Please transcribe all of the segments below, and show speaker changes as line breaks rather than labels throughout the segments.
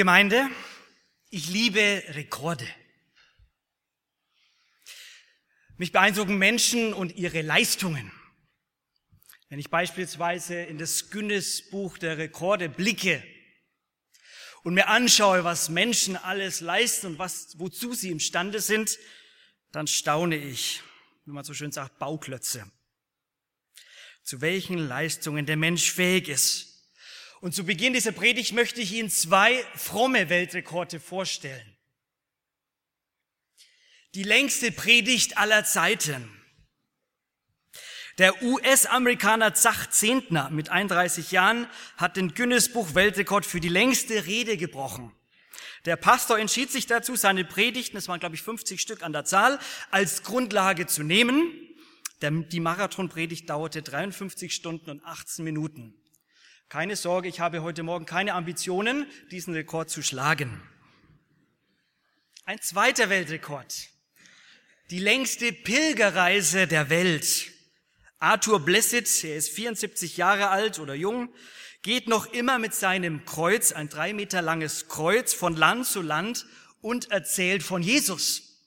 Gemeinde, ich liebe Rekorde. Mich beeindrucken Menschen und ihre Leistungen. Wenn ich beispielsweise in das Guinness-Buch der Rekorde blicke und mir anschaue, was Menschen alles leisten und was, wozu sie imstande sind, dann staune ich, wie man so schön sagt, Bauklötze. Zu welchen Leistungen der Mensch fähig ist. Und zu Beginn dieser Predigt möchte ich Ihnen zwei fromme Weltrekorde vorstellen. Die längste Predigt aller Zeiten. Der US-Amerikaner Zach Zehntner mit 31 Jahren hat den Guinness-Buch Weltrekord für die längste Rede gebrochen. Der Pastor entschied sich dazu, seine Predigten, es waren glaube ich 50 Stück an der Zahl, als Grundlage zu nehmen. Die Marathonpredigt dauerte 53 Stunden und 18 Minuten. Keine Sorge, ich habe heute Morgen keine Ambitionen, diesen Rekord zu schlagen. Ein zweiter Weltrekord. Die längste Pilgerreise der Welt. Arthur Blessed, er ist 74 Jahre alt oder jung, geht noch immer mit seinem Kreuz, ein drei Meter langes Kreuz, von Land zu Land und erzählt von Jesus.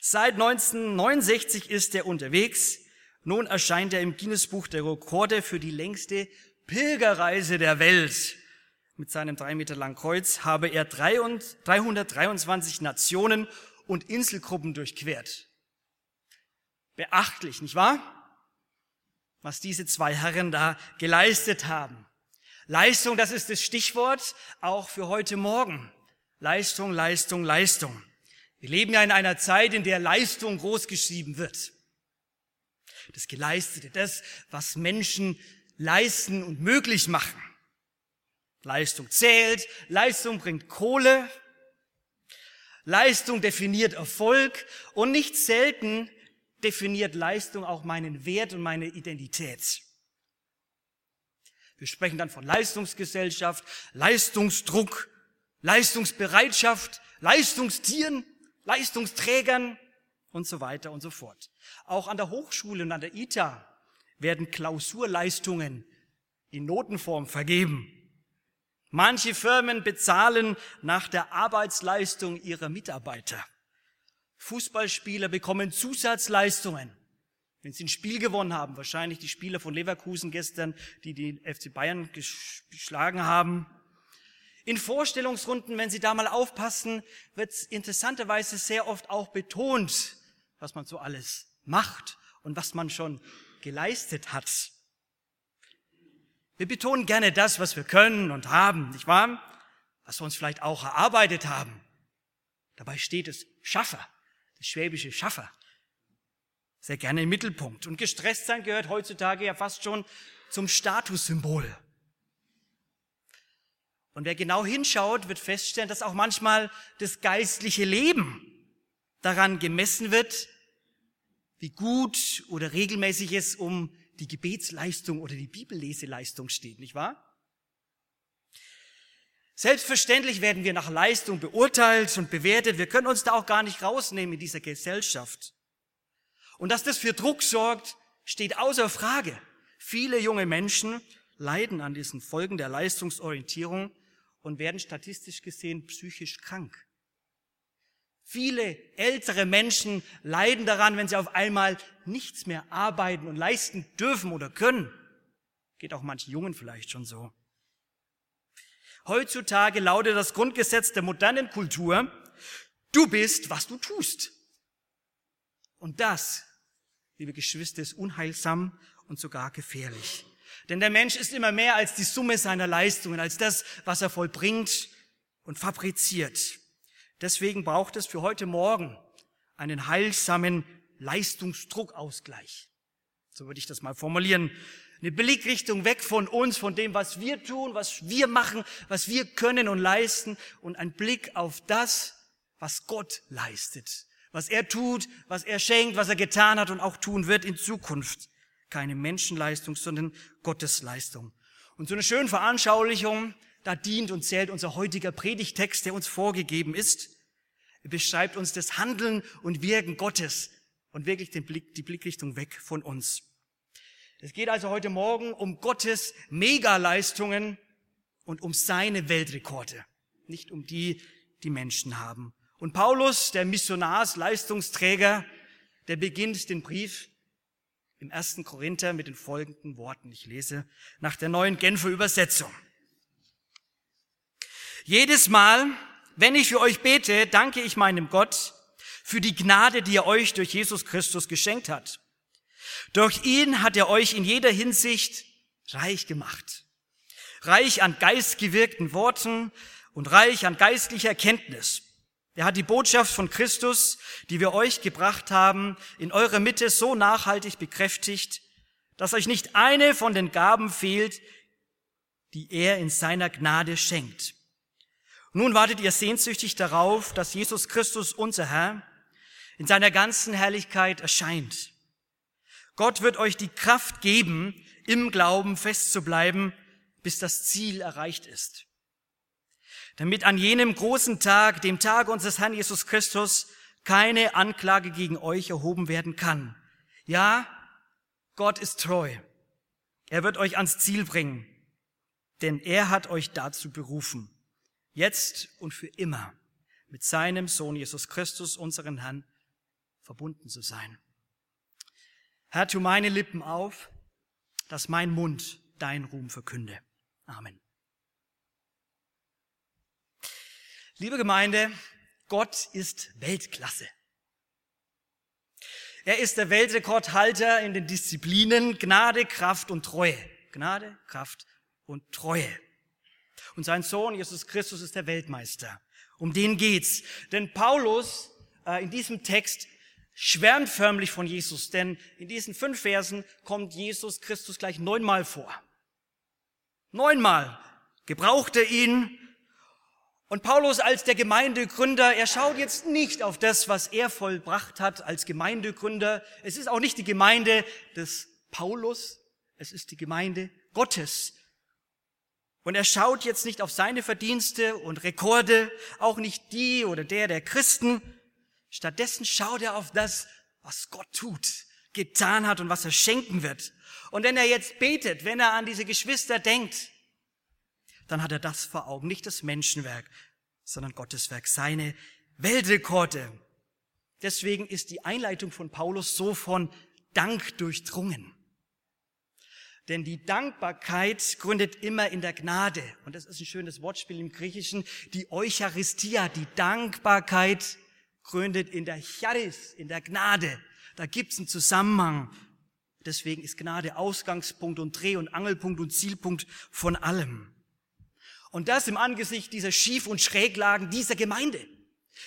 Seit 1969 ist er unterwegs. Nun erscheint er im Guinness-Buch der Rekorde für die längste Pilgerreise der Welt mit seinem drei Meter langen Kreuz habe er 323 Nationen und Inselgruppen durchquert. Beachtlich, nicht wahr? Was diese zwei Herren da geleistet haben. Leistung, das ist das Stichwort auch für heute Morgen. Leistung, Leistung, Leistung. Wir leben ja in einer Zeit, in der Leistung großgeschrieben wird. Das Geleistete, das, was Menschen leisten und möglich machen. Leistung zählt, Leistung bringt Kohle, Leistung definiert Erfolg und nicht selten definiert Leistung auch meinen Wert und meine Identität. Wir sprechen dann von Leistungsgesellschaft, Leistungsdruck, Leistungsbereitschaft, Leistungstieren, Leistungsträgern und so weiter und so fort. Auch an der Hochschule und an der ITA werden Klausurleistungen in Notenform vergeben. Manche Firmen bezahlen nach der Arbeitsleistung ihrer Mitarbeiter. Fußballspieler bekommen Zusatzleistungen, wenn sie ein Spiel gewonnen haben. Wahrscheinlich die Spieler von Leverkusen gestern, die den FC Bayern geschlagen haben. In Vorstellungsrunden, wenn Sie da mal aufpassen, wird interessanterweise sehr oft auch betont, was man so alles macht und was man schon geleistet hat. Wir betonen gerne das, was wir können und haben, nicht wahr? Was wir uns vielleicht auch erarbeitet haben. Dabei steht es Schaffer, das schwäbische Schaffer, sehr gerne im Mittelpunkt. Und gestresst sein gehört heutzutage ja fast schon zum Statussymbol. Und wer genau hinschaut, wird feststellen, dass auch manchmal das geistliche Leben daran gemessen wird, wie gut oder regelmäßig es um die Gebetsleistung oder die Bibelleseleistung steht, nicht wahr? Selbstverständlich werden wir nach Leistung beurteilt und bewertet. Wir können uns da auch gar nicht rausnehmen in dieser Gesellschaft. Und dass das für Druck sorgt, steht außer Frage. Viele junge Menschen leiden an diesen Folgen der Leistungsorientierung und werden statistisch gesehen psychisch krank. Viele ältere Menschen leiden daran, wenn sie auf einmal nichts mehr arbeiten und leisten dürfen oder können. Geht auch manchen Jungen vielleicht schon so. Heutzutage lautet das Grundgesetz der modernen Kultur, du bist, was du tust. Und das, liebe Geschwister, ist unheilsam und sogar gefährlich. Denn der Mensch ist immer mehr als die Summe seiner Leistungen, als das, was er vollbringt und fabriziert. Deswegen braucht es für heute Morgen einen heilsamen Leistungsdruckausgleich. So würde ich das mal formulieren. Eine Blickrichtung weg von uns, von dem, was wir tun, was wir machen, was wir können und leisten und ein Blick auf das, was Gott leistet, was er tut, was er schenkt, was er getan hat und auch tun wird in Zukunft. Keine Menschenleistung, sondern Gottes Leistung. Und so eine schöne Veranschaulichung, da dient und zählt unser heutiger Predigtext, der uns vorgegeben ist. Er beschreibt uns das Handeln und Wirken Gottes und wirklich den Blick, die Blickrichtung weg von uns. Es geht also heute Morgen um Gottes Megaleistungen und um seine Weltrekorde, nicht um die, die Menschen haben. Und Paulus, der Missionarsleistungsträger, der beginnt den Brief im ersten Korinther mit den folgenden Worten. Ich lese nach der neuen Genfer Übersetzung. Jedes Mal, wenn ich für euch bete, danke ich meinem Gott für die Gnade, die er euch durch Jesus Christus geschenkt hat. Durch ihn hat er euch in jeder Hinsicht reich gemacht. Reich an geistgewirkten Worten und reich an geistlicher Erkenntnis er hat die Botschaft von Christus, die wir euch gebracht haben, in eurer Mitte so nachhaltig bekräftigt, dass euch nicht eine von den Gaben fehlt, die er in seiner Gnade schenkt. Nun wartet ihr sehnsüchtig darauf, dass Jesus Christus, unser Herr, in seiner ganzen Herrlichkeit erscheint. Gott wird euch die Kraft geben, im Glauben festzubleiben, bis das Ziel erreicht ist damit an jenem großen Tag, dem Tag unseres Herrn Jesus Christus, keine Anklage gegen euch erhoben werden kann. Ja, Gott ist treu. Er wird euch ans Ziel bringen, denn er hat euch dazu berufen, jetzt und für immer mit seinem Sohn Jesus Christus, unseren Herrn, verbunden zu sein. Herr, tu meine Lippen auf, dass mein Mund dein Ruhm verkünde. Amen. Liebe Gemeinde, Gott ist Weltklasse. Er ist der Weltrekordhalter in den Disziplinen Gnade, Kraft und Treue. Gnade, Kraft und Treue. Und sein Sohn Jesus Christus ist der Weltmeister. Um den geht's. Denn Paulus äh, in diesem Text schwärmt förmlich von Jesus, denn in diesen fünf Versen kommt Jesus Christus gleich neunmal vor. Neunmal gebraucht er ihn, und Paulus als der Gemeindegründer, er schaut jetzt nicht auf das, was er vollbracht hat als Gemeindegründer. Es ist auch nicht die Gemeinde des Paulus, es ist die Gemeinde Gottes. Und er schaut jetzt nicht auf seine Verdienste und Rekorde, auch nicht die oder der der Christen. Stattdessen schaut er auf das, was Gott tut, getan hat und was er schenken wird. Und wenn er jetzt betet, wenn er an diese Geschwister denkt, dann hat er das vor Augen, nicht das Menschenwerk, sondern Gottes Werk, seine Weltrekorde. Deswegen ist die Einleitung von Paulus so von Dank durchdrungen. Denn die Dankbarkeit gründet immer in der Gnade. Und das ist ein schönes Wortspiel im Griechischen. Die Eucharistia, die Dankbarkeit gründet in der Charis, in der Gnade. Da gibt's einen Zusammenhang. Deswegen ist Gnade Ausgangspunkt und Dreh- und Angelpunkt und Zielpunkt von allem. Und das im Angesicht dieser Schief- und Schräglagen dieser Gemeinde.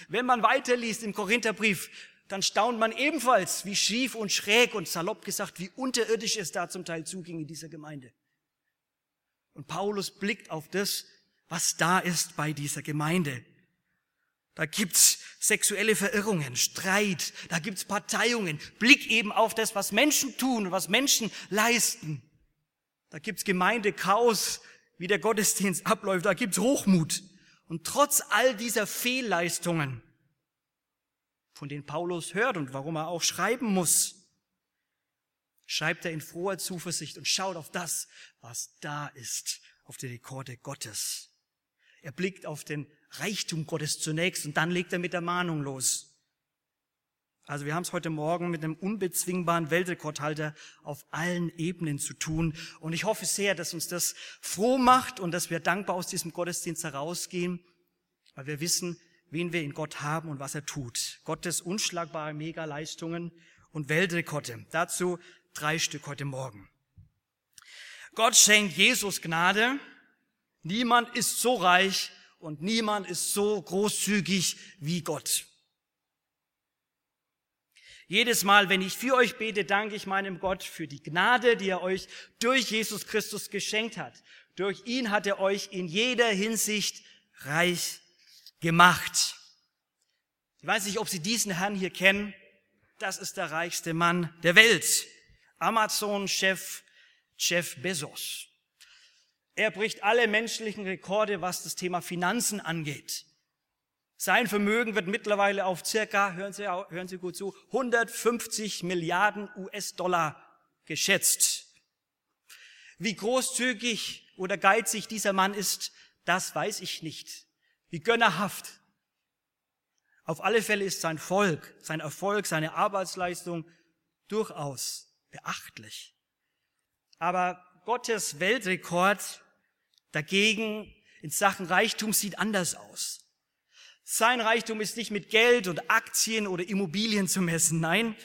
Wenn man weiterliest im Korintherbrief, dann staunt man ebenfalls, wie schief und schräg und salopp gesagt, wie unterirdisch es da zum Teil zuging in dieser Gemeinde. Und Paulus blickt auf das, was da ist bei dieser Gemeinde. Da gibt's sexuelle Verirrungen, Streit, da gibt's Parteiungen, Blick eben auf das, was Menschen tun und was Menschen leisten. Da gibt's Gemeindechaos, wie der Gottesdienst abläuft, da gibt's Hochmut. Und trotz all dieser Fehlleistungen, von denen Paulus hört und warum er auch schreiben muss, schreibt er in froher Zuversicht und schaut auf das, was da ist, auf die Rekorde Gottes. Er blickt auf den Reichtum Gottes zunächst und dann legt er mit der Mahnung los. Also wir haben es heute Morgen mit einem unbezwingbaren Weltrekordhalter auf allen Ebenen zu tun. Und ich hoffe sehr, dass uns das froh macht und dass wir dankbar aus diesem Gottesdienst herausgehen, weil wir wissen, wen wir in Gott haben und was er tut. Gottes unschlagbare Megaleistungen und Weltrekorde. Dazu drei Stück heute Morgen. Gott schenkt Jesus Gnade. Niemand ist so reich und niemand ist so großzügig wie Gott. Jedes Mal, wenn ich für euch bete, danke ich meinem Gott für die Gnade, die er euch durch Jesus Christus geschenkt hat. Durch ihn hat er euch in jeder Hinsicht reich gemacht. Ich weiß nicht, ob Sie diesen Herrn hier kennen. Das ist der reichste Mann der Welt. Amazon-Chef Jeff Bezos. Er bricht alle menschlichen Rekorde, was das Thema Finanzen angeht. Sein Vermögen wird mittlerweile auf circa, hören Sie, hören Sie gut zu, 150 Milliarden US-Dollar geschätzt. Wie großzügig oder geizig dieser Mann ist, das weiß ich nicht. Wie gönnerhaft. Auf alle Fälle ist sein Volk, sein Erfolg, seine Arbeitsleistung durchaus beachtlich. Aber Gottes Weltrekord dagegen in Sachen Reichtum sieht anders aus. Sein Reichtum ist nicht mit Geld und Aktien oder Immobilien zu messen. Nein,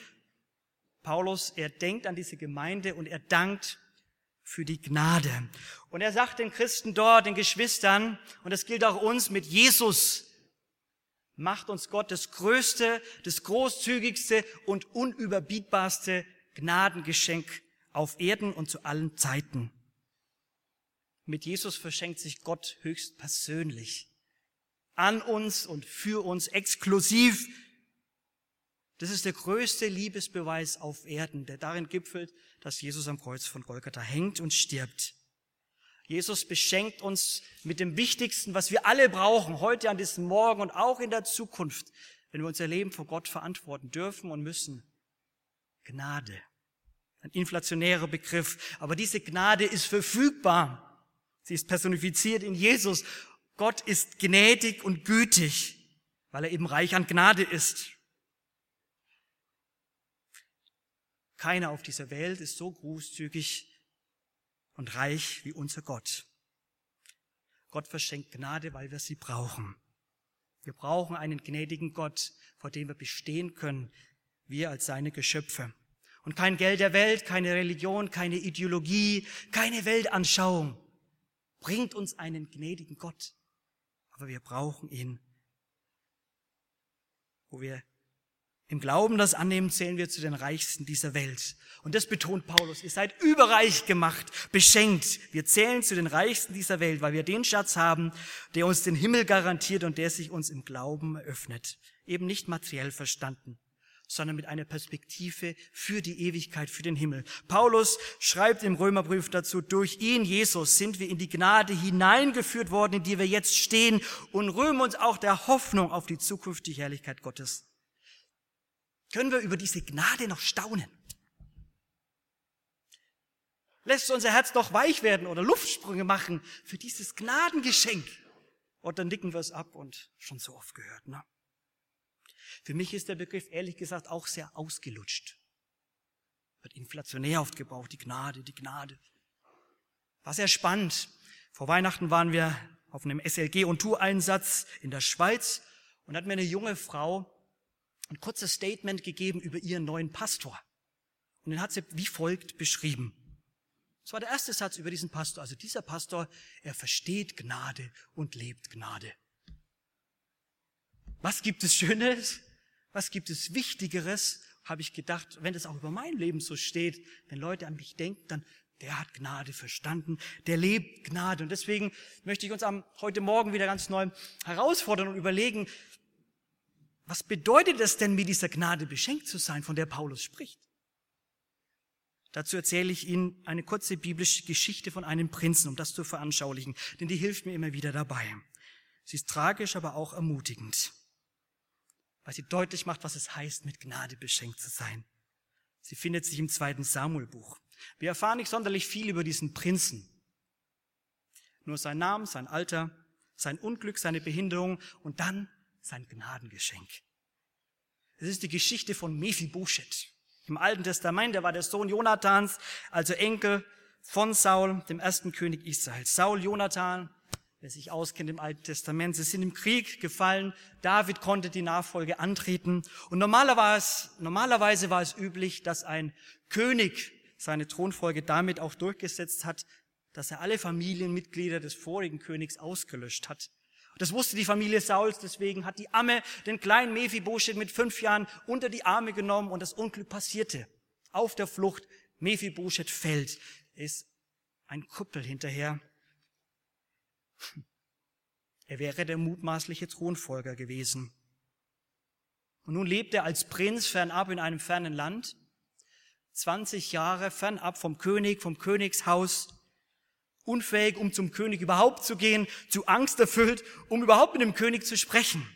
Paulus, er denkt an diese Gemeinde und er dankt für die Gnade. Und er sagt den Christen dort, den Geschwistern, und das gilt auch uns, mit Jesus macht uns Gott das größte, das großzügigste und unüberbietbarste Gnadengeschenk auf Erden und zu allen Zeiten. Mit Jesus verschenkt sich Gott höchst persönlich an uns und für uns exklusiv. Das ist der größte Liebesbeweis auf Erden, der darin gipfelt, dass Jesus am Kreuz von Golgatha hängt und stirbt. Jesus beschenkt uns mit dem Wichtigsten, was wir alle brauchen, heute an diesem Morgen und auch in der Zukunft, wenn wir unser Leben vor Gott verantworten dürfen und müssen. Gnade. Ein inflationärer Begriff. Aber diese Gnade ist verfügbar. Sie ist personifiziert in Jesus Gott ist gnädig und gütig, weil er eben reich an Gnade ist. Keiner auf dieser Welt ist so großzügig und reich wie unser Gott. Gott verschenkt Gnade, weil wir sie brauchen. Wir brauchen einen gnädigen Gott, vor dem wir bestehen können, wir als seine Geschöpfe. Und kein Geld der Welt, keine Religion, keine Ideologie, keine Weltanschauung bringt uns einen gnädigen Gott aber wir brauchen ihn. Wo wir im Glauben das annehmen, zählen wir zu den Reichsten dieser Welt. Und das betont Paulus. Ihr seid überreich gemacht, beschenkt. Wir zählen zu den Reichsten dieser Welt, weil wir den Schatz haben, der uns den Himmel garantiert und der sich uns im Glauben eröffnet. Eben nicht materiell verstanden sondern mit einer Perspektive für die Ewigkeit, für den Himmel. Paulus schreibt im Römerbrief dazu, durch ihn, Jesus, sind wir in die Gnade hineingeführt worden, in die wir jetzt stehen und rühmen uns auch der Hoffnung auf die zukünftige Herrlichkeit Gottes. Können wir über diese Gnade noch staunen? Lässt unser Herz noch weich werden oder Luftsprünge machen für dieses Gnadengeschenk? Und dann nicken wir es ab und schon so oft gehört, ne? Für mich ist der Begriff ehrlich gesagt auch sehr ausgelutscht. Wird inflationär oft gebraucht, die Gnade, die Gnade. War sehr spannend. Vor Weihnachten waren wir auf einem SLG- und Tour-Einsatz in der Schweiz und hat mir eine junge Frau ein kurzes Statement gegeben über ihren neuen Pastor. Und den hat sie wie folgt beschrieben. Das war der erste Satz über diesen Pastor. Also dieser Pastor, er versteht Gnade und lebt Gnade. Was gibt es Schönes? Was gibt es Wichtigeres? Habe ich gedacht, wenn das auch über mein Leben so steht, wenn Leute an mich denken, dann der hat Gnade verstanden, der lebt Gnade. Und deswegen möchte ich uns am, heute Morgen wieder ganz neu herausfordern und überlegen, was bedeutet es denn, mit dieser Gnade beschenkt zu sein, von der Paulus spricht? Dazu erzähle ich Ihnen eine kurze biblische Geschichte von einem Prinzen, um das zu veranschaulichen, denn die hilft mir immer wieder dabei. Sie ist tragisch, aber auch ermutigend weil sie deutlich macht, was es heißt, mit Gnade beschenkt zu sein. Sie findet sich im zweiten Samuelbuch. Wir erfahren nicht sonderlich viel über diesen Prinzen. Nur sein Name, sein Alter, sein Unglück, seine Behinderung und dann sein Gnadengeschenk. Es ist die Geschichte von Mephibosheth. Im Alten Testament, er war der Sohn Jonathans, also Enkel von Saul, dem ersten König Israels. Saul, Jonathan, wer sich auskennt im Alten Testament. Sie sind im Krieg gefallen. David konnte die Nachfolge antreten. Und normalerweise, normalerweise war es üblich, dass ein König seine Thronfolge damit auch durchgesetzt hat, dass er alle Familienmitglieder des vorigen Königs ausgelöscht hat. Das wusste die Familie Sauls, deswegen hat die Amme den kleinen Mephibosheth mit fünf Jahren unter die Arme genommen und das Unglück passierte. Auf der Flucht, Mephibosheth fällt, ist ein Kuppel hinterher. Er wäre der mutmaßliche Thronfolger gewesen. Und nun lebt er als Prinz fernab in einem fernen Land, 20 Jahre fernab vom König, vom Königshaus, unfähig, um zum König überhaupt zu gehen, zu Angst erfüllt, um überhaupt mit dem König zu sprechen.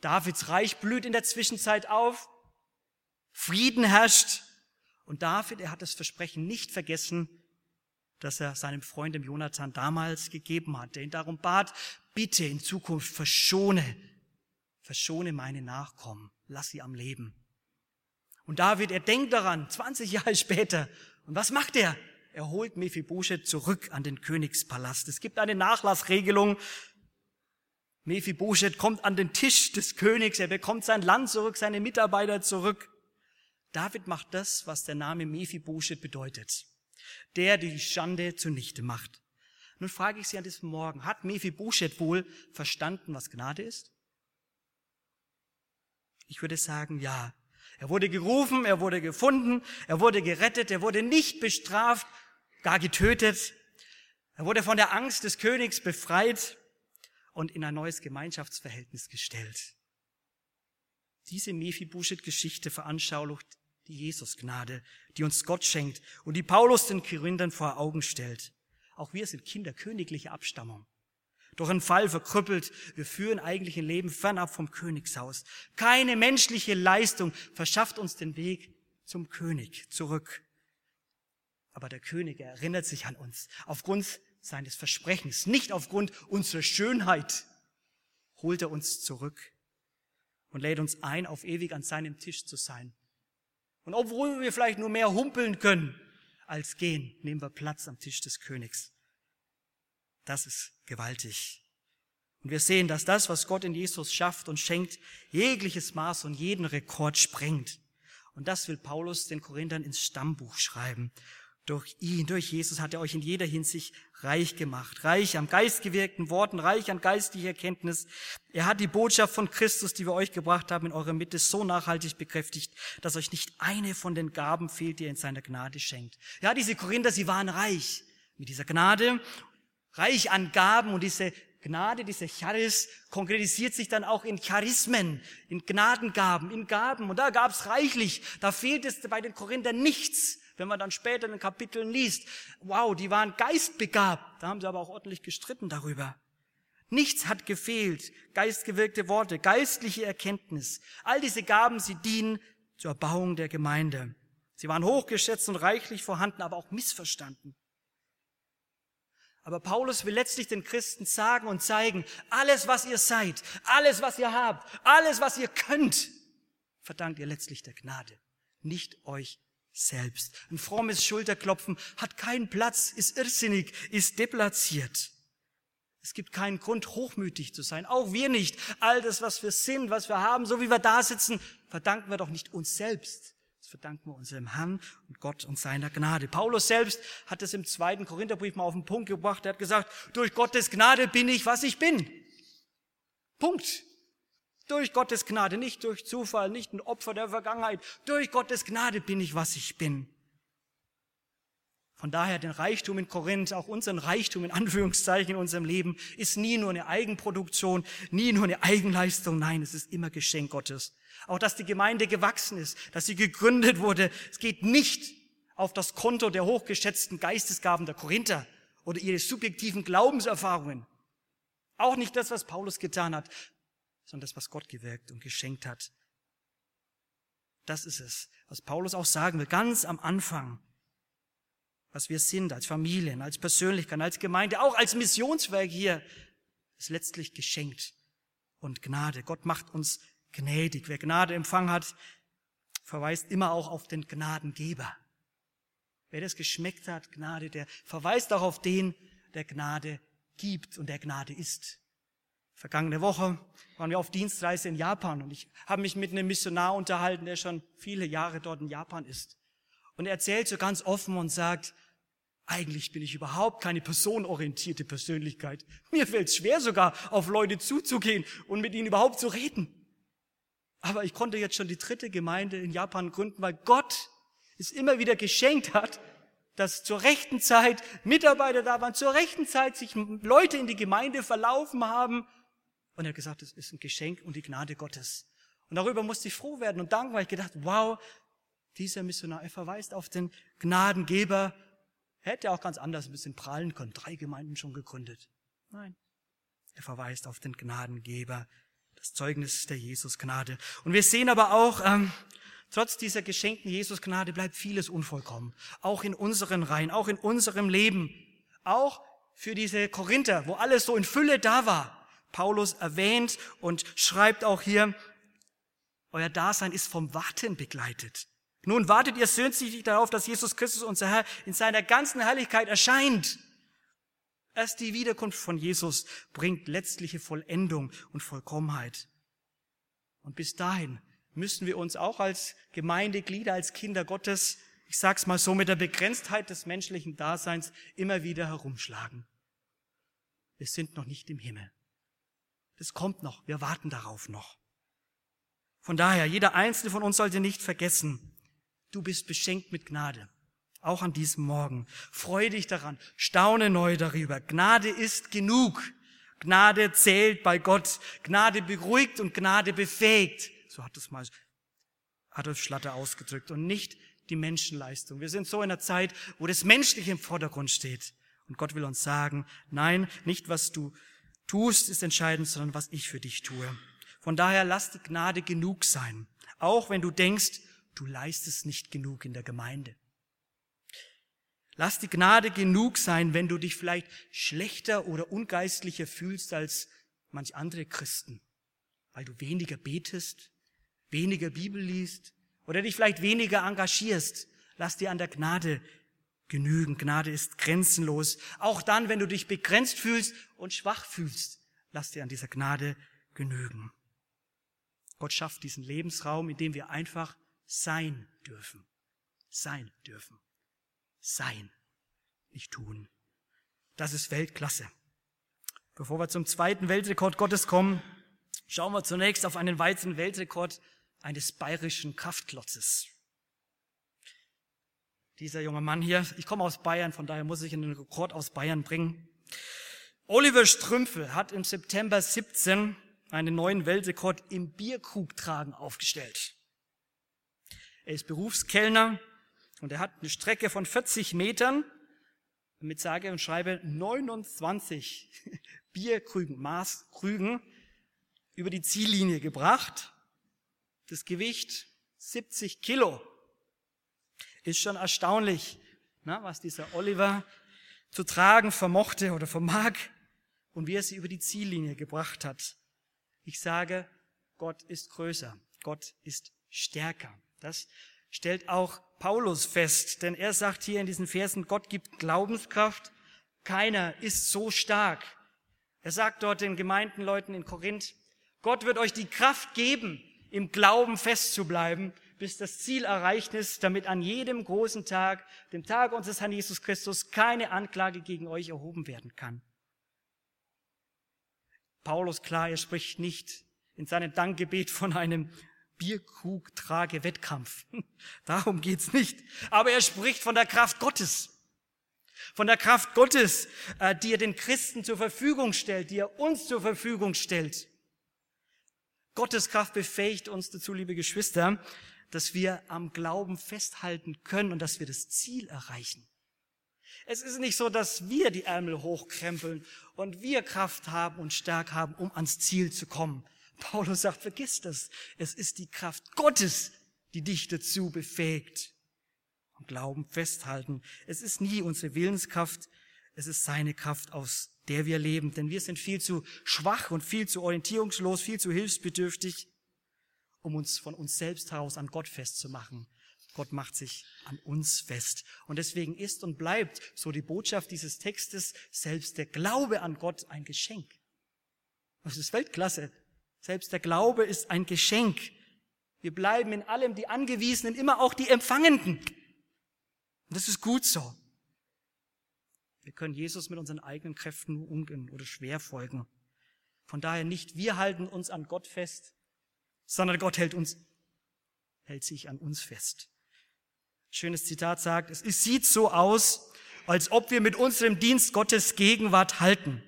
Davids Reich blüht in der Zwischenzeit auf, Frieden herrscht und David, er hat das Versprechen nicht vergessen, das er seinem Freund dem Jonathan damals gegeben hat, der ihn darum bat, bitte in Zukunft verschone, verschone meine Nachkommen, lass sie am Leben. Und David, er denkt daran, 20 Jahre später. Und was macht er? Er holt Mephibosheth zurück an den Königspalast. Es gibt eine Nachlassregelung. Mephibosheth kommt an den Tisch des Königs, er bekommt sein Land zurück, seine Mitarbeiter zurück. David macht das, was der Name Mephibosheth bedeutet. Der, der die Schande zunichte macht. Nun frage ich Sie an diesem Morgen, hat Mephibosheth wohl verstanden, was Gnade ist? Ich würde sagen, ja. Er wurde gerufen, er wurde gefunden, er wurde gerettet, er wurde nicht bestraft, gar getötet. Er wurde von der Angst des Königs befreit und in ein neues Gemeinschaftsverhältnis gestellt. Diese Mephibosheth-Geschichte veranschaulicht die Jesusgnade, die uns Gott schenkt und die Paulus den Korinthern vor Augen stellt. Auch wir sind Kinder königlicher Abstammung. Durch einen Fall verkrüppelt, wir führen eigentlich ein Leben fernab vom Königshaus. Keine menschliche Leistung verschafft uns den Weg zum König zurück. Aber der König erinnert sich an uns aufgrund seines Versprechens, nicht aufgrund unserer Schönheit, holt er uns zurück und lädt uns ein, auf ewig an seinem Tisch zu sein. Und obwohl wir vielleicht nur mehr humpeln können als gehen, nehmen wir Platz am Tisch des Königs. Das ist gewaltig. Und wir sehen, dass das, was Gott in Jesus schafft und schenkt, jegliches Maß und jeden Rekord sprengt. Und das will Paulus den Korinthern ins Stammbuch schreiben. Durch ihn, durch Jesus hat er euch in jeder Hinsicht reich gemacht. Reich am geistgewirkten Worten, reich an geistlicher Erkenntnis. Er hat die Botschaft von Christus, die wir euch gebracht haben, in eurer Mitte so nachhaltig bekräftigt, dass euch nicht eine von den Gaben fehlt, die er in seiner Gnade schenkt. Ja, diese Korinther, sie waren reich mit dieser Gnade, reich an Gaben und diese Gnade, diese Charis, konkretisiert sich dann auch in Charismen, in Gnadengaben, in Gaben. Und da gab's reichlich. Da fehlt es bei den Korinthern nichts. Wenn man dann später in den Kapiteln liest, wow, die waren geistbegabt. Da haben sie aber auch ordentlich gestritten darüber. Nichts hat gefehlt. Geistgewirkte Worte, geistliche Erkenntnis. All diese Gaben, sie dienen zur Erbauung der Gemeinde. Sie waren hochgeschätzt und reichlich vorhanden, aber auch missverstanden. Aber Paulus will letztlich den Christen sagen und zeigen, alles, was ihr seid, alles, was ihr habt, alles, was ihr könnt, verdankt ihr letztlich der Gnade, nicht euch selbst. Ein frommes Schulterklopfen hat keinen Platz, ist irrsinnig, ist deplatziert. Es gibt keinen Grund, hochmütig zu sein. Auch wir nicht. All das, was wir sind, was wir haben, so wie wir da sitzen, verdanken wir doch nicht uns selbst. Das verdanken wir unserem Herrn und Gott und seiner Gnade. Paulus selbst hat es im zweiten Korintherbrief mal auf den Punkt gebracht. Er hat gesagt, durch Gottes Gnade bin ich, was ich bin. Punkt. Durch Gottes Gnade, nicht durch Zufall, nicht ein Opfer der Vergangenheit. Durch Gottes Gnade bin ich, was ich bin. Von daher den Reichtum in Korinth, auch unseren Reichtum in Anführungszeichen in unserem Leben, ist nie nur eine Eigenproduktion, nie nur eine Eigenleistung. Nein, es ist immer Geschenk Gottes. Auch dass die Gemeinde gewachsen ist, dass sie gegründet wurde. Es geht nicht auf das Konto der hochgeschätzten Geistesgaben der Korinther oder ihre subjektiven Glaubenserfahrungen. Auch nicht das, was Paulus getan hat sondern das, was Gott gewirkt und geschenkt hat. Das ist es, was Paulus auch sagen will, ganz am Anfang. Was wir sind als Familien, als Persönlichkeit, als Gemeinde, auch als Missionswerk hier, ist letztlich geschenkt und Gnade. Gott macht uns gnädig. Wer Gnade empfangen hat, verweist immer auch auf den Gnadengeber. Wer das geschmeckt hat, Gnade, der verweist auch auf den, der Gnade gibt und der Gnade ist. Vergangene Woche waren wir auf Dienstreise in Japan und ich habe mich mit einem Missionar unterhalten, der schon viele Jahre dort in Japan ist. Und er erzählt so ganz offen und sagt, Eigentlich bin ich überhaupt keine personorientierte Persönlichkeit. Mir fällt es schwer sogar, auf Leute zuzugehen und mit ihnen überhaupt zu reden. Aber ich konnte jetzt schon die dritte Gemeinde in Japan gründen, weil Gott es immer wieder geschenkt hat, dass zur rechten Zeit Mitarbeiter da waren, zur rechten Zeit sich Leute in die Gemeinde verlaufen haben. Und er hat gesagt, es ist ein Geschenk und die Gnade Gottes. Und darüber musste ich froh werden und danken, weil ich gedacht, wow, dieser Missionar, er verweist auf den Gnadengeber. Er hätte auch ganz anders ein bisschen prallen können. Drei Gemeinden schon gegründet. Nein. Er verweist auf den Gnadengeber. Das Zeugnis der Jesusgnade. Und wir sehen aber auch, ähm, trotz dieser geschenkten Jesusgnade bleibt vieles unvollkommen. Auch in unseren Reihen, auch in unserem Leben. Auch für diese Korinther, wo alles so in Fülle da war. Paulus erwähnt und schreibt auch hier, euer Dasein ist vom Warten begleitet. Nun wartet ihr sehnsüchtig darauf, dass Jesus Christus, unser Herr, in seiner ganzen Herrlichkeit erscheint. Erst die Wiederkunft von Jesus bringt letztliche Vollendung und Vollkommenheit. Und bis dahin müssen wir uns auch als Gemeindeglieder, als Kinder Gottes, ich sag's mal so, mit der Begrenztheit des menschlichen Daseins immer wieder herumschlagen. Wir sind noch nicht im Himmel. Das kommt noch. Wir warten darauf noch. Von daher, jeder einzelne von uns sollte nicht vergessen, Du bist beschenkt mit Gnade. Auch an diesem Morgen. Freu dich daran. Staune neu darüber. Gnade ist genug. Gnade zählt bei Gott. Gnade beruhigt und Gnade befähigt. So hat es mal Adolf Schlatter ausgedrückt. Und nicht die Menschenleistung. Wir sind so in einer Zeit, wo das Menschliche im Vordergrund steht. Und Gott will uns sagen, nein, nicht was du tust ist entscheidend, sondern was ich für dich tue. Von daher lass die Gnade genug sein. Auch wenn du denkst, du leistest nicht genug in der Gemeinde. Lass die Gnade genug sein, wenn du dich vielleicht schlechter oder ungeistlicher fühlst als manch andere Christen, weil du weniger betest, weniger Bibel liest oder dich vielleicht weniger engagierst. Lass dir an der Gnade genügen. Gnade ist grenzenlos. Auch dann, wenn du dich begrenzt fühlst und schwach fühlst, lass dir an dieser Gnade genügen. Gott schafft diesen Lebensraum, in dem wir einfach sein dürfen. Sein dürfen. Sein. Nicht tun. Das ist Weltklasse. Bevor wir zum zweiten Weltrekord Gottes kommen, schauen wir zunächst auf einen weiteren Weltrekord eines bayerischen Kraftklotzes. Dieser junge Mann hier, ich komme aus Bayern, von daher muss ich einen Rekord aus Bayern bringen. Oliver Strümpfe hat im September 17 einen neuen Weltrekord im Bierkrugtragen aufgestellt. Er ist Berufskellner und er hat eine Strecke von 40 Metern mit sage und schreibe 29 Bierkrügen, Maßkrügen über die Ziellinie gebracht. Das Gewicht 70 Kilo. Ist schon erstaunlich, na, was dieser Oliver zu tragen vermochte oder vermag und wie er sie über die Ziellinie gebracht hat. Ich sage, Gott ist größer, Gott ist stärker. Das stellt auch Paulus fest, denn er sagt hier in diesen Versen, Gott gibt Glaubenskraft, keiner ist so stark. Er sagt dort den Gemeindenleuten in Korinth, Gott wird euch die Kraft geben, im Glauben festzubleiben, bis das Ziel erreicht ist, damit an jedem großen Tag, dem Tag unseres Herrn Jesus Christus, keine Anklage gegen euch erhoben werden kann. Paulus klar, er spricht nicht in seinem Dankgebet von einem Bierkrug-Trage-Wettkampf. Darum geht's nicht. Aber er spricht von der Kraft Gottes. Von der Kraft Gottes, äh, die er den Christen zur Verfügung stellt, die er uns zur Verfügung stellt. Gottes Kraft befähigt uns dazu, liebe Geschwister, dass wir am Glauben festhalten können und dass wir das Ziel erreichen. Es ist nicht so, dass wir die Ärmel hochkrempeln und wir Kraft haben und Stärke haben, um ans Ziel zu kommen. Paulus sagt, vergiss das. Es ist die Kraft Gottes, die dich dazu befähigt. Am Glauben festhalten. Es ist nie unsere Willenskraft, es ist seine Kraft, aus der wir leben. Denn wir sind viel zu schwach und viel zu orientierungslos, viel zu hilfsbedürftig, um uns von uns selbst heraus an Gott festzumachen. Gott macht sich an uns fest. Und deswegen ist und bleibt, so die Botschaft dieses Textes, selbst der Glaube an Gott ein Geschenk. Das ist Weltklasse. Selbst der Glaube ist ein Geschenk. Wir bleiben in allem die Angewiesenen, immer auch die Empfangenden. Und das ist gut so. Wir können Jesus mit unseren eigenen Kräften nur ungern oder schwer folgen. Von daher nicht wir halten uns an Gott fest, sondern Gott hält uns, hält sich an uns fest. Schönes Zitat sagt, es sieht so aus, als ob wir mit unserem Dienst Gottes Gegenwart halten.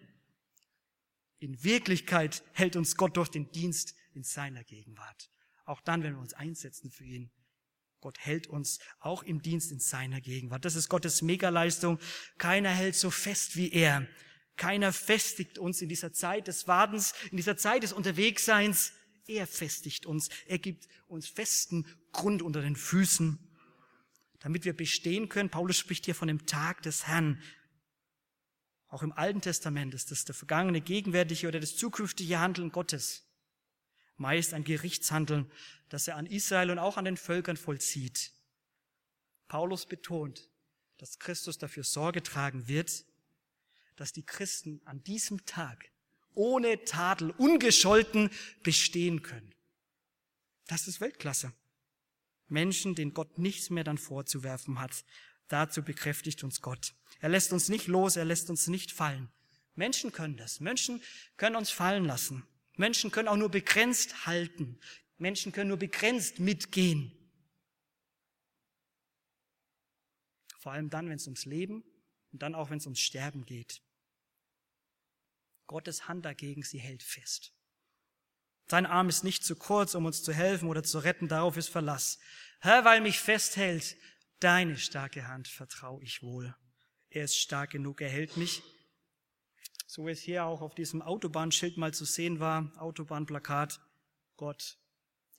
In Wirklichkeit hält uns Gott durch den Dienst in seiner Gegenwart. Auch dann, wenn wir uns einsetzen für ihn. Gott hält uns auch im Dienst in seiner Gegenwart. Das ist Gottes Megaleistung. Keiner hält so fest wie er. Keiner festigt uns in dieser Zeit des Wartens, in dieser Zeit des Unterwegsseins. Er festigt uns. Er gibt uns festen Grund unter den Füßen, damit wir bestehen können. Paulus spricht hier von dem Tag des Herrn. Auch im Alten Testament ist das der vergangene, gegenwärtige oder das zukünftige Handeln Gottes. Meist ein Gerichtshandeln, das er an Israel und auch an den Völkern vollzieht. Paulus betont, dass Christus dafür Sorge tragen wird, dass die Christen an diesem Tag ohne Tadel, ungescholten bestehen können. Das ist Weltklasse. Menschen, denen Gott nichts mehr dann vorzuwerfen hat. Dazu bekräftigt uns Gott. Er lässt uns nicht los, er lässt uns nicht fallen. Menschen können das. Menschen können uns fallen lassen. Menschen können auch nur begrenzt halten. Menschen können nur begrenzt mitgehen. Vor allem dann, wenn es ums Leben und dann auch, wenn es ums Sterben geht. Gottes Hand dagegen, sie hält fest. Sein Arm ist nicht zu kurz, um uns zu helfen oder zu retten, darauf ist Verlass. Herr, weil mich festhält, deine starke Hand vertraue ich wohl. Er ist stark genug, er hält mich. So wie es hier auch auf diesem Autobahnschild mal zu sehen war, Autobahnplakat, Gott,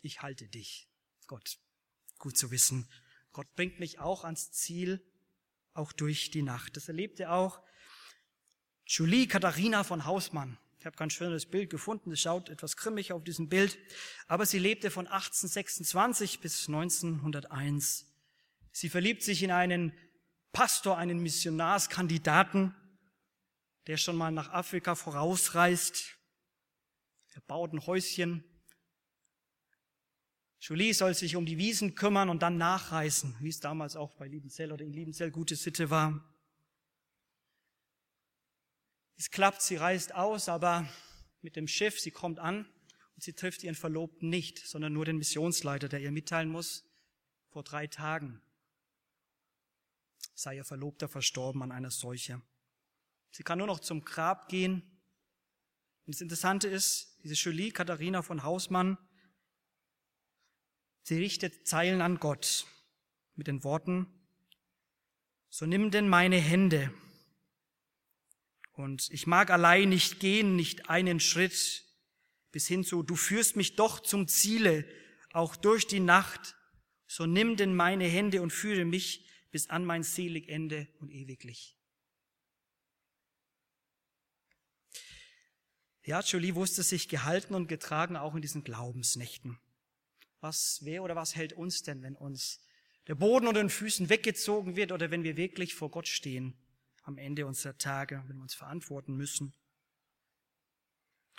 ich halte dich. Gott, gut zu wissen. Gott bringt mich auch ans Ziel, auch durch die Nacht. Das erlebte auch Julie Katharina von Hausmann. Ich habe kein schönes Bild gefunden, es schaut etwas grimmig auf diesem Bild, aber sie lebte von 1826 bis 1901. Sie verliebt sich in einen Pastor, einen Missionarskandidaten, der schon mal nach Afrika vorausreist. Er baut ein Häuschen. Julie soll sich um die Wiesen kümmern und dann nachreisen, wie es damals auch bei Liebenzell oder in Liebenzell gute Sitte war. Es klappt, sie reist aus, aber mit dem Schiff, sie kommt an und sie trifft ihren Verlobten nicht, sondern nur den Missionsleiter, der ihr mitteilen muss, vor drei Tagen sei ihr Verlobter verstorben an einer Seuche. Sie kann nur noch zum Grab gehen. Und das Interessante ist, diese Julie Katharina von Hausmann, sie richtet Zeilen an Gott mit den Worten, so nimm denn meine Hände und ich mag allein nicht gehen, nicht einen Schritt bis hin zu, du führst mich doch zum Ziele, auch durch die Nacht. So nimm denn meine Hände und führe mich bis an mein selig Ende und ewiglich. Ja, Jolie wusste sich gehalten und getragen auch in diesen Glaubensnächten. Was, wer oder was hält uns denn, wenn uns der Boden unter den Füßen weggezogen wird oder wenn wir wirklich vor Gott stehen? Am Ende unserer Tage, wenn wir uns verantworten müssen.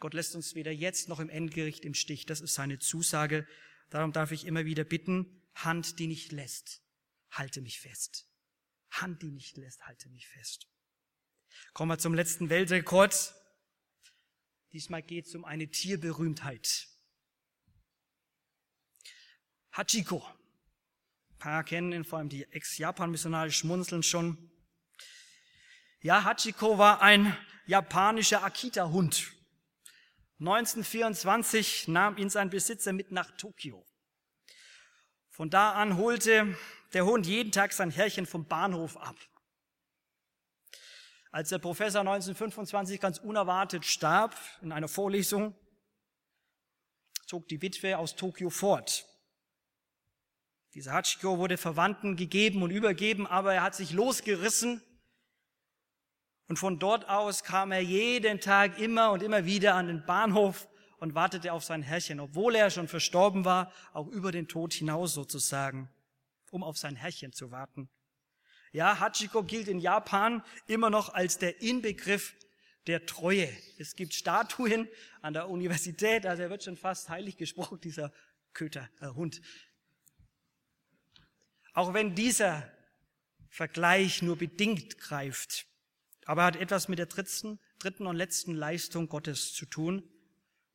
Gott lässt uns weder jetzt noch im Endgericht im Stich. Das ist seine Zusage. Darum darf ich immer wieder bitten, Hand, die nicht lässt, halte mich fest. Hand, die nicht lässt, halte mich fest. Kommen wir zum letzten Weltrekord. Diesmal geht es um eine Tierberühmtheit. Hachiko. Ein paar kennen ihn, vor allem die Ex-Japan-Missionare schmunzeln schon. Ja, Hachiko war ein japanischer Akita-Hund. 1924 nahm ihn sein Besitzer mit nach Tokio. Von da an holte der Hund jeden Tag sein Herrchen vom Bahnhof ab. Als der Professor 1925 ganz unerwartet starb in einer Vorlesung, zog die Witwe aus Tokio fort. Dieser Hachiko wurde Verwandten gegeben und übergeben, aber er hat sich losgerissen und von dort aus kam er jeden Tag immer und immer wieder an den Bahnhof und wartete auf sein Herrchen, obwohl er schon verstorben war, auch über den Tod hinaus sozusagen, um auf sein Herrchen zu warten. Ja, Hachiko gilt in Japan immer noch als der Inbegriff der Treue. Es gibt Statuen an der Universität, also er wird schon fast heilig gesprochen, dieser Köter, äh, Hund. Auch wenn dieser Vergleich nur bedingt greift, aber hat etwas mit der dritten, dritten und letzten Leistung Gottes zu tun,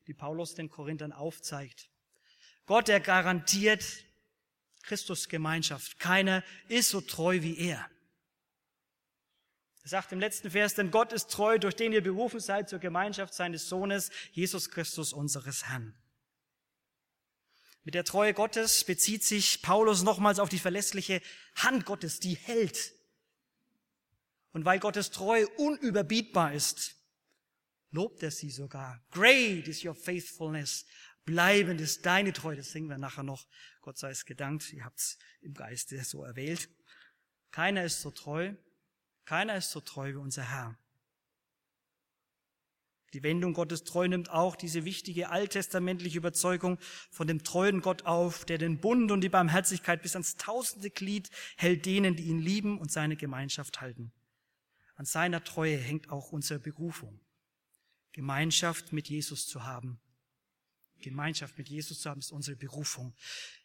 die Paulus den Korinthern aufzeigt. Gott, der garantiert Christus Gemeinschaft. Keiner ist so treu wie er. Er sagt im letzten Vers, denn Gott ist treu, durch den ihr berufen seid zur Gemeinschaft seines Sohnes, Jesus Christus, unseres Herrn. Mit der Treue Gottes bezieht sich Paulus nochmals auf die verlässliche Hand Gottes, die hält. Und weil Gottes Treue unüberbietbar ist, lobt er sie sogar. Great is your faithfulness. Bleibend ist deine Treue. Das singen wir nachher noch. Gott sei es gedankt. Ihr habt's im Geiste so erwählt. Keiner ist so treu. Keiner ist so treu wie unser Herr. Die Wendung Gottes treu nimmt auch diese wichtige alttestamentliche Überzeugung von dem treuen Gott auf, der den Bund und die Barmherzigkeit bis ans tausende Glied hält denen, die ihn lieben und seine Gemeinschaft halten. An seiner Treue hängt auch unsere Berufung. Gemeinschaft mit Jesus zu haben. Gemeinschaft mit Jesus zu haben ist unsere Berufung.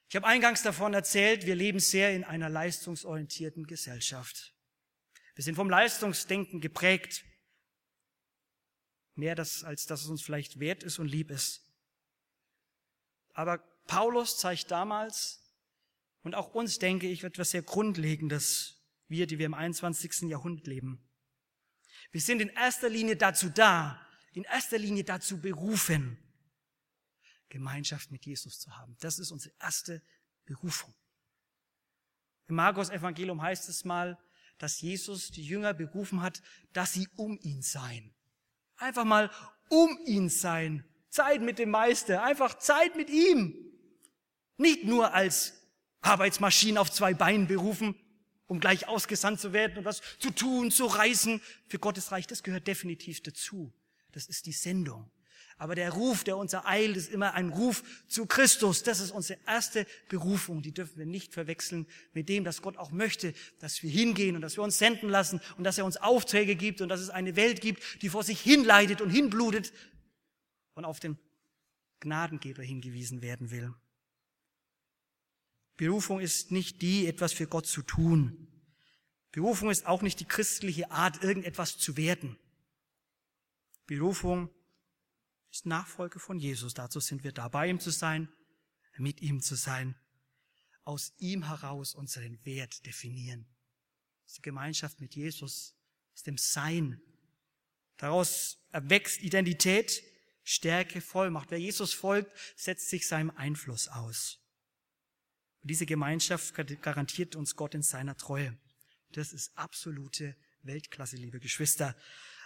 Ich habe eingangs davon erzählt, wir leben sehr in einer leistungsorientierten Gesellschaft. Wir sind vom Leistungsdenken geprägt. Mehr das, als dass es uns vielleicht wert ist und lieb ist. Aber Paulus zeigt damals und auch uns, denke ich, etwas sehr Grundlegendes, wir, die wir im 21. Jahrhundert leben. Wir sind in erster Linie dazu da, in erster Linie dazu berufen, Gemeinschaft mit Jesus zu haben. Das ist unsere erste Berufung. Im Markus Evangelium heißt es mal, dass Jesus die Jünger berufen hat, dass sie um ihn seien. Einfach mal um ihn sein. Zeit mit dem Meister. Einfach Zeit mit ihm. Nicht nur als Arbeitsmaschinen auf zwei Beinen berufen, um gleich ausgesandt zu werden und was zu tun, zu reisen. Für Gottes Reich, das gehört definitiv dazu. Das ist die Sendung. Aber der Ruf, der uns ereilt, ist immer ein Ruf zu Christus. Das ist unsere erste Berufung. Die dürfen wir nicht verwechseln mit dem, dass Gott auch möchte, dass wir hingehen und dass wir uns senden lassen und dass er uns Aufträge gibt und dass es eine Welt gibt, die vor sich hinleidet und hinblutet und auf den Gnadengeber hingewiesen werden will. Berufung ist nicht die, etwas für Gott zu tun. Berufung ist auch nicht die christliche Art, irgendetwas zu werden. Berufung ist Nachfolge von Jesus. Dazu sind wir da, bei ihm zu sein, mit ihm zu sein, aus ihm heraus unseren Wert definieren. Ist die Gemeinschaft mit Jesus, aus dem Sein. Daraus erwächst Identität, Stärke, Vollmacht. Wer Jesus folgt, setzt sich seinem Einfluss aus. Und diese Gemeinschaft garantiert uns Gott in seiner Treue. Das ist absolute Weltklasse, liebe Geschwister.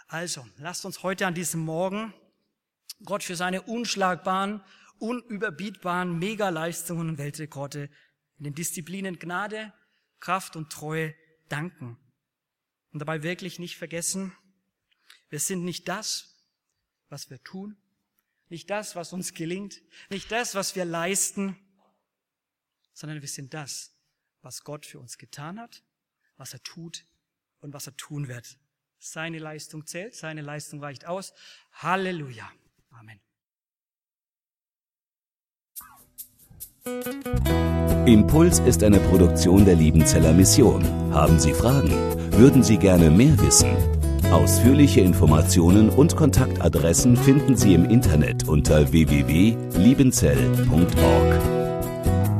Also, lasst uns heute an diesem Morgen Gott für seine unschlagbaren, unüberbietbaren Megaleistungen und Weltrekorde in den Disziplinen Gnade, Kraft und Treue danken. Und dabei wirklich nicht vergessen, wir sind nicht das, was wir tun, nicht das, was uns gelingt, nicht das, was wir leisten, sondern wir sind das, was Gott für uns getan hat, was er tut und was er tun wird. Seine Leistung zählt, seine Leistung reicht aus. Halleluja. Amen.
Impuls ist eine Produktion der Liebenzeller Mission. Haben Sie Fragen? Würden Sie gerne mehr wissen? Ausführliche Informationen und Kontaktadressen finden Sie im Internet unter www.liebenzell.org.